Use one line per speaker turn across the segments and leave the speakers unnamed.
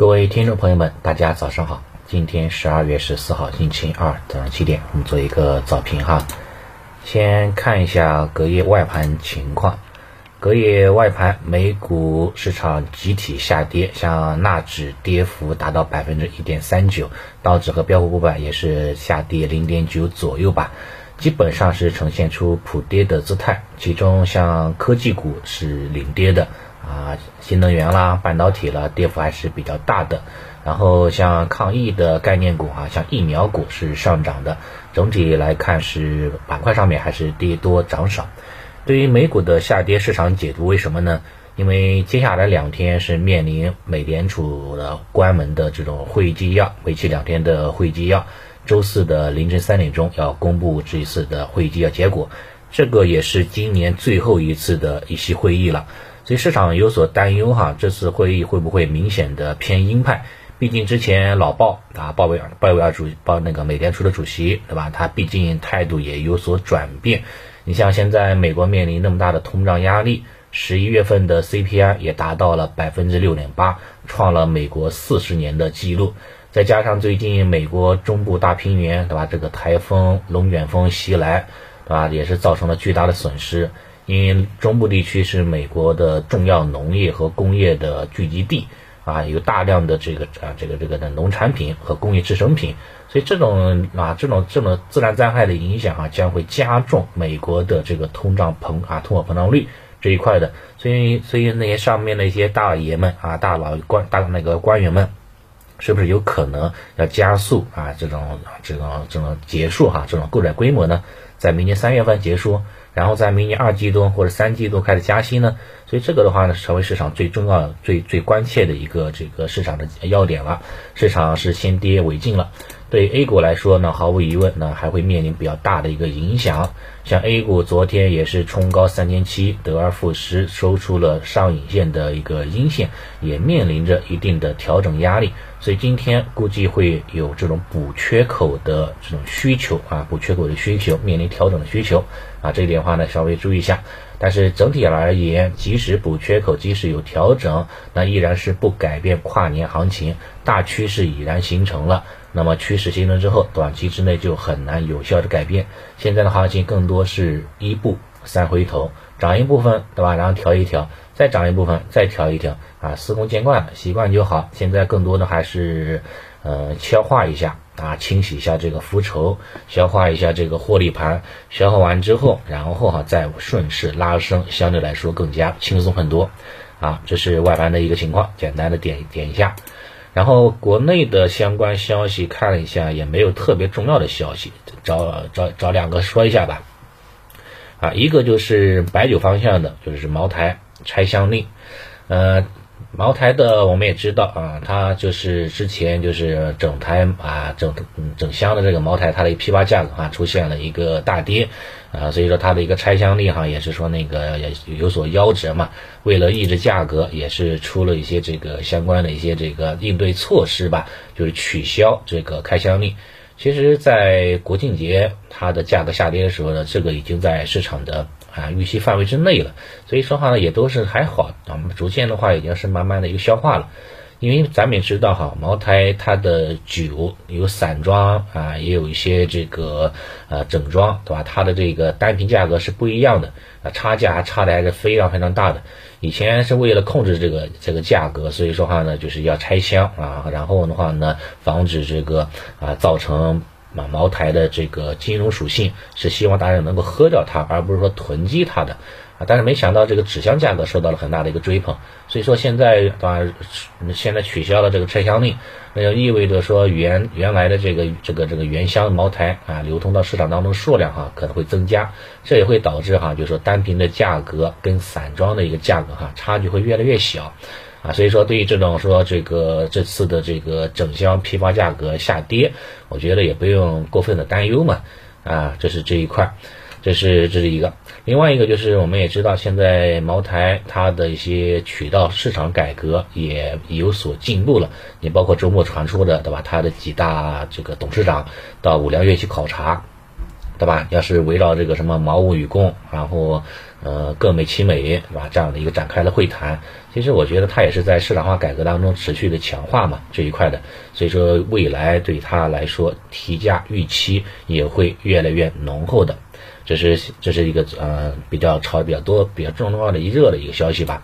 各位听众朋友们，大家早上好。今天十二月十四号，星期二早上七点，我们做一个早评哈。先看一下隔夜外盘情况。隔夜外盘，美股市场集体下跌，像纳指跌幅达到百分之一点三九，道指和标普五百也是下跌零点九左右吧，基本上是呈现出普跌的姿态。其中像科技股是领跌的。啊，新能源啦、半导体啦，跌幅还是比较大的。然后像抗疫的概念股啊，像疫苗股是上涨的。整体来看是板块上面还是跌多涨少。对于美股的下跌，市场解读为什么呢？因为接下来两天是面临美联储的关门的这种会议纪要，为期两天的会议纪要，周四的凌晨三点钟要公布这一次的会议纪要结果。这个也是今年最后一次的一席会议了。所以市场有所担忧哈，这次会议会不会明显的偏鹰派？毕竟之前老鲍啊，鲍威尔，鲍威尔主鲍那个美联储的主席，对吧？他毕竟态度也有所转变。你像现在美国面临那么大的通胀压力，十一月份的 CPI 也达到了百分之六点八，创了美国四十年的记录。再加上最近美国中部大平原，对吧？这个台风龙卷风袭来，对吧？也是造成了巨大的损失。因为中部地区是美国的重要农业和工业的聚集地啊，有大量的这个啊这个这个的农产品和工业制成品，所以这种啊这种这种自然灾害的影响啊，将会加重美国的这个通胀膨啊通货膨胀率这一块的，所以所以那些上面的一些大爷们啊大佬官大那个官员们，是不是有可能要加速啊这种这种这种结束哈这种购债规模呢，在明年三月份结束？然后在明年二季度或者三季度开始加息呢，所以这个的话呢，成为市场最重要、最最关切的一个这个市场的要点了。市场是先跌为敬了。对 A 股来说呢，毫无疑问呢，还会面临比较大的一个影响。像 A 股昨天也是冲高三千七，得而复失，收出了上影线的一个阴线，也面临着一定的调整压力。所以今天估计会有这种补缺口的这种需求啊，补缺口的需求，面临调整的需求啊，这一点的话呢，稍微注意一下。但是整体而言，即使补缺口，即使有调整，那依然是不改变跨年行情大趋势已然形成了。那么趋势形成之后，短期之内就很难有效的改变。现在的行情更多是一步三回头，涨一部分，对吧？然后调一调，再涨一部分，再调一调，啊，司空见惯了，习惯就好。现在更多的还是，呃，消化一下。啊，清洗一下这个浮筹，消化一下这个获利盘，消化完之后，然后哈再顺势拉升，相对来说更加轻松很多。啊，这是外盘的一个情况，简单的点点一下。然后国内的相关消息看了一下，也没有特别重要的消息，找找找两个说一下吧。啊，一个就是白酒方向的，就是茅台拆箱令，呃。茅台的我们也知道啊，它就是之前就是整台啊整整箱的这个茅台，它的一个批发价格哈出现了一个大跌啊，所以说它的一个拆箱力哈也是说那个也有所夭折嘛。为了抑制价格，也是出了一些这个相关的一些这个应对措施吧，就是取消这个开箱令。其实，在国庆节它的价格下跌的时候呢，这个已经在市场的。啊，预期范围之内了，所以说话呢也都是还好啊，逐渐的话已经是慢慢的一个消化了，因为咱们也知道哈，茅台它的酒有散装啊，也有一些这个呃整装，对吧？它的这个单品价格是不一样的啊，差价差的还是非常非常大的。以前是为了控制这个这个价格，所以说话呢就是要拆箱啊，然后的话呢防止这个啊造成。那茅台的这个金融属性是希望大家能够喝掉它，而不是说囤积它的啊。但是没想到这个纸箱价格受到了很大的一个追捧，所以说现在对吧？现在取消了这个拆箱令，那就意味着说原原来的这个这个这个原箱茅台啊流通到市场当中数量哈可能会增加，这也会导致哈就是说单瓶的价格跟散装的一个价格哈差距会越来越小。啊，所以说对于这种说这个这次的这个整箱批发价格下跌，我觉得也不用过分的担忧嘛。啊，这是这一块，这是这是一个。另外一个就是我们也知道，现在茅台它的一些渠道市场改革也有所进步了。你包括周末传出的，对吧？它的几大这个董事长到五粮液去考察。对吧？要是围绕这个什么茅屋与共，然后呃各美其美，对吧？这样的一个展开了会谈。其实我觉得它也是在市场化改革当中持续的强化嘛这一块的，所以说未来对它来说提价预期也会越来越浓厚的，这是这是一个呃比较炒比较多、比较重要的一热的一个消息吧。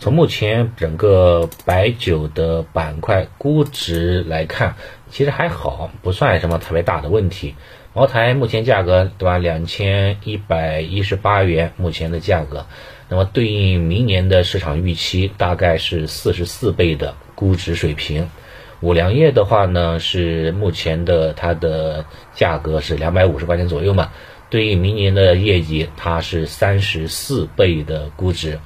从目前整个白酒的板块估值来看，其实还好，不算什么特别大的问题。茅台目前价格对吧？两千一百一十八元，目前的价格。那么对应明年的市场预期大概是四十四倍的估值水平，五粮液的话呢是目前的它的价格是两百五十块钱左右嘛，对应明年的业绩它是三十四倍的估值。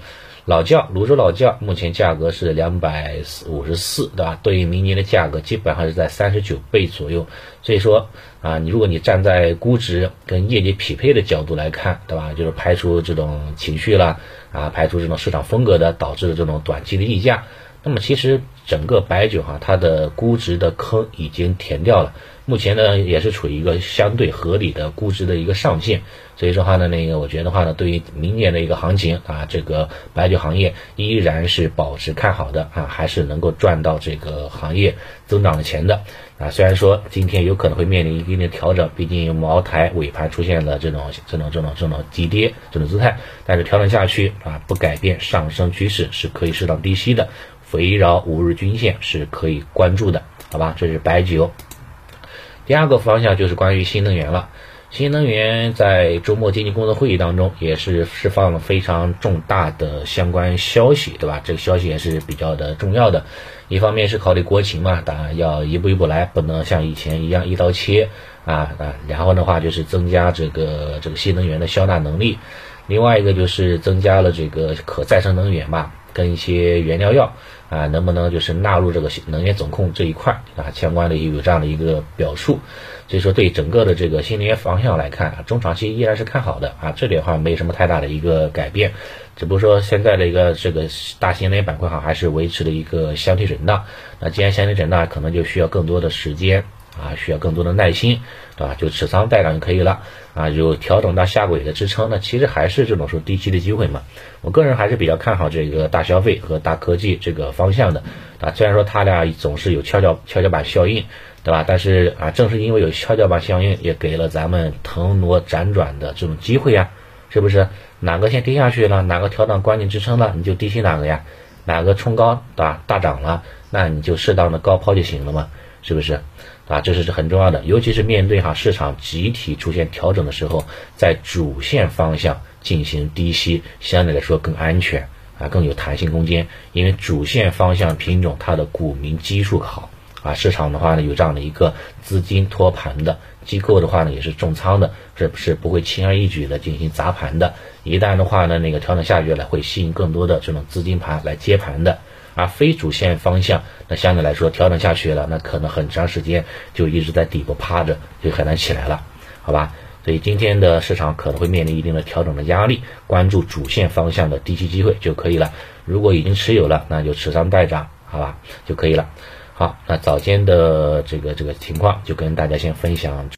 老窖泸州老窖目前价格是两百五十四，对吧？对于明年的价格基本上是在三十九倍左右。所以说啊，你如果你站在估值跟业绩匹配的角度来看，对吧？就是排除这种情绪了啊，排除这种市场风格的导致的这种短期的溢价，那么其实整个白酒哈，它的估值的坑已经填掉了。目前呢，也是处于一个相对合理的估值的一个上限，所以说话呢，那个我觉得话呢，对于明年的一个行情啊，这个白酒行业依然是保持看好的啊，还是能够赚到这个行业增长的钱的啊。虽然说今天有可能会面临一定的调整，毕竟茅台尾盘出现了这种这种这种这种急跌这种姿态，但是调整下去啊，不改变上升趋势是可以适当低吸的，围绕五日均线是可以关注的，好吧？这是白酒。第二个方向就是关于新能源了。新能源在周末经济工作会议当中也是释放了非常重大的相关消息，对吧？这个消息也是比较的重要的。一方面是考虑国情嘛，当然要一步一步来，不能像以前一样一刀切啊啊。然后的话就是增加这个这个新能源的消纳能力。另外一个就是增加了这个可再生能源吧，跟一些原料药。啊，能不能就是纳入这个能源总控这一块啊？相关的有这样的一个表述，所以说对整个的这个新能源方向来看，中长期依然是看好的啊。这里的话没什么太大的一个改变，只不过说现在的一个这个大新能源板块哈，还是维持了一个箱体震荡。那既然箱体震荡，可能就需要更多的时间啊，需要更多的耐心，对吧？就持仓待涨就可以了啊。有调整到下轨的支撑，那其实还是这种说低吸的机会嘛。我个人还是比较看好这个大消费和大科技这个方向的啊，虽然说它俩总是有跷跷跷跷板效应，对吧？但是啊，正是因为有跷跷板效应，也给了咱们腾挪辗转的这种机会呀，是不是？哪个先跌下去了，哪个调整关键支撑了，你就低吸哪个呀？哪个冲高，对吧？大涨了，那你就适当的高抛就行了嘛，是不是？啊，这是很重要的，尤其是面对哈市场集体出现调整的时候，在主线方向。进行低吸，相对来说更安全啊，更有弹性空间。因为主线方向品种它的股民基数好啊，市场的话呢有这样的一个资金托盘的机构的话呢也是重仓的，是是不会轻而易举的进行砸盘的？一旦的话呢那个调整下去了，会吸引更多的这种资金盘来接盘的。而非主线方向，那相对来说调整下去了，那可能很长时间就一直在底部趴着，就很难起来了，好吧？所以今天的市场可能会面临一定的调整的压力，关注主线方向的低吸机会就可以了。如果已经持有了，那就持仓待涨，好吧，就可以了。好，那早间的这个这个情况就跟大家先分享。